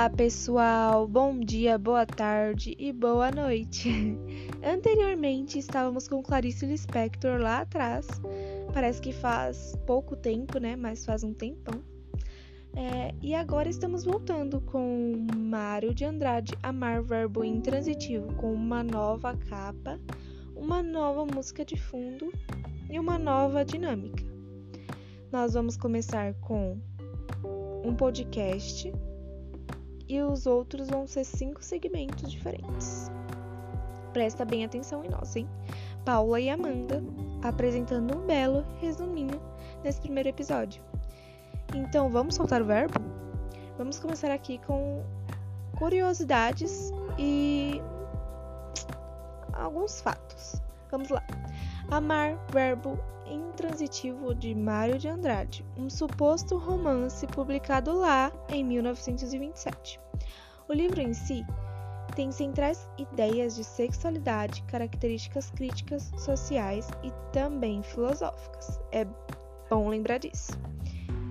Olá, pessoal! Bom dia, boa tarde e boa noite! Anteriormente estávamos com Clarice Lispector lá atrás. Parece que faz pouco tempo, né? Mas faz um tempão. É, e agora estamos voltando com Mário de Andrade, Amar Verbo Intransitivo, com uma nova capa, uma nova música de fundo e uma nova dinâmica. Nós vamos começar com um podcast e os outros vão ser cinco segmentos diferentes. Presta bem atenção em nós, hein? Paula e Amanda apresentando um belo resuminho nesse primeiro episódio. Então, vamos soltar o verbo? Vamos começar aqui com curiosidades e alguns fatos. Vamos lá. Amar, verbo intransitivo de Mário de Andrade, um suposto romance publicado lá em 1927. O livro em si tem centrais ideias de sexualidade, características críticas, sociais e também filosóficas. É bom lembrar disso.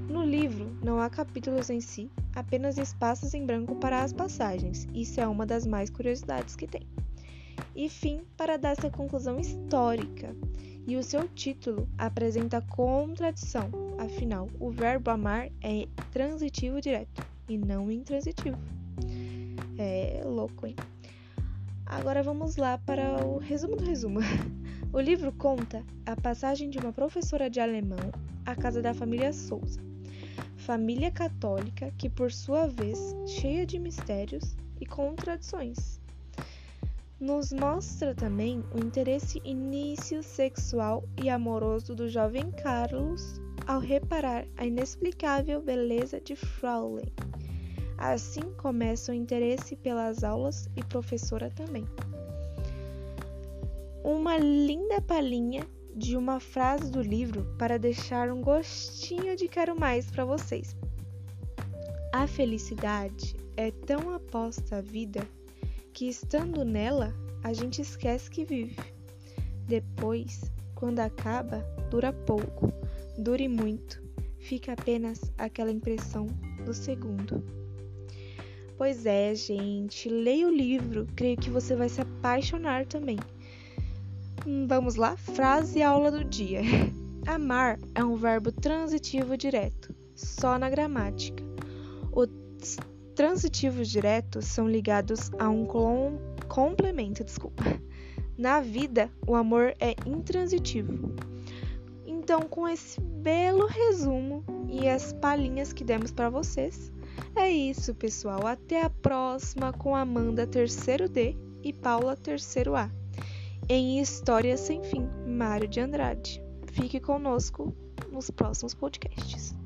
No livro não há capítulos em si, apenas espaços em branco para as passagens. Isso é uma das mais curiosidades que tem e fim para dar essa conclusão histórica. E o seu título apresenta contradição, afinal, o verbo amar é transitivo direto e não intransitivo. É louco, hein? Agora vamos lá para o resumo do resumo. O livro conta a passagem de uma professora de alemão à casa da família Souza, família católica que, por sua vez, cheia de mistérios e contradições nos mostra também o interesse início sexual e amoroso do jovem Carlos ao reparar a inexplicável beleza de Fraulein. Assim começa o interesse pelas aulas e professora também. Uma linda palhinha de uma frase do livro para deixar um gostinho de quero mais para vocês. A felicidade é tão aposta à vida que estando nela, a gente esquece que vive. Depois, quando acaba, dura pouco, dure muito, fica apenas aquela impressão do segundo. Pois é, gente, leia o livro, creio que você vai se apaixonar também. Hum, vamos lá? Frase aula do dia. Amar é um verbo transitivo direto, só na gramática. O transitivos diretos são ligados a um complemento, desculpa. Na vida, o amor é intransitivo. Então, com esse belo resumo e as palhinhas que demos para vocês, é isso, pessoal. Até a próxima com Amanda terceiro D e Paula terceiro A. Em História Sem Fim, Mário de Andrade. Fique conosco nos próximos podcasts.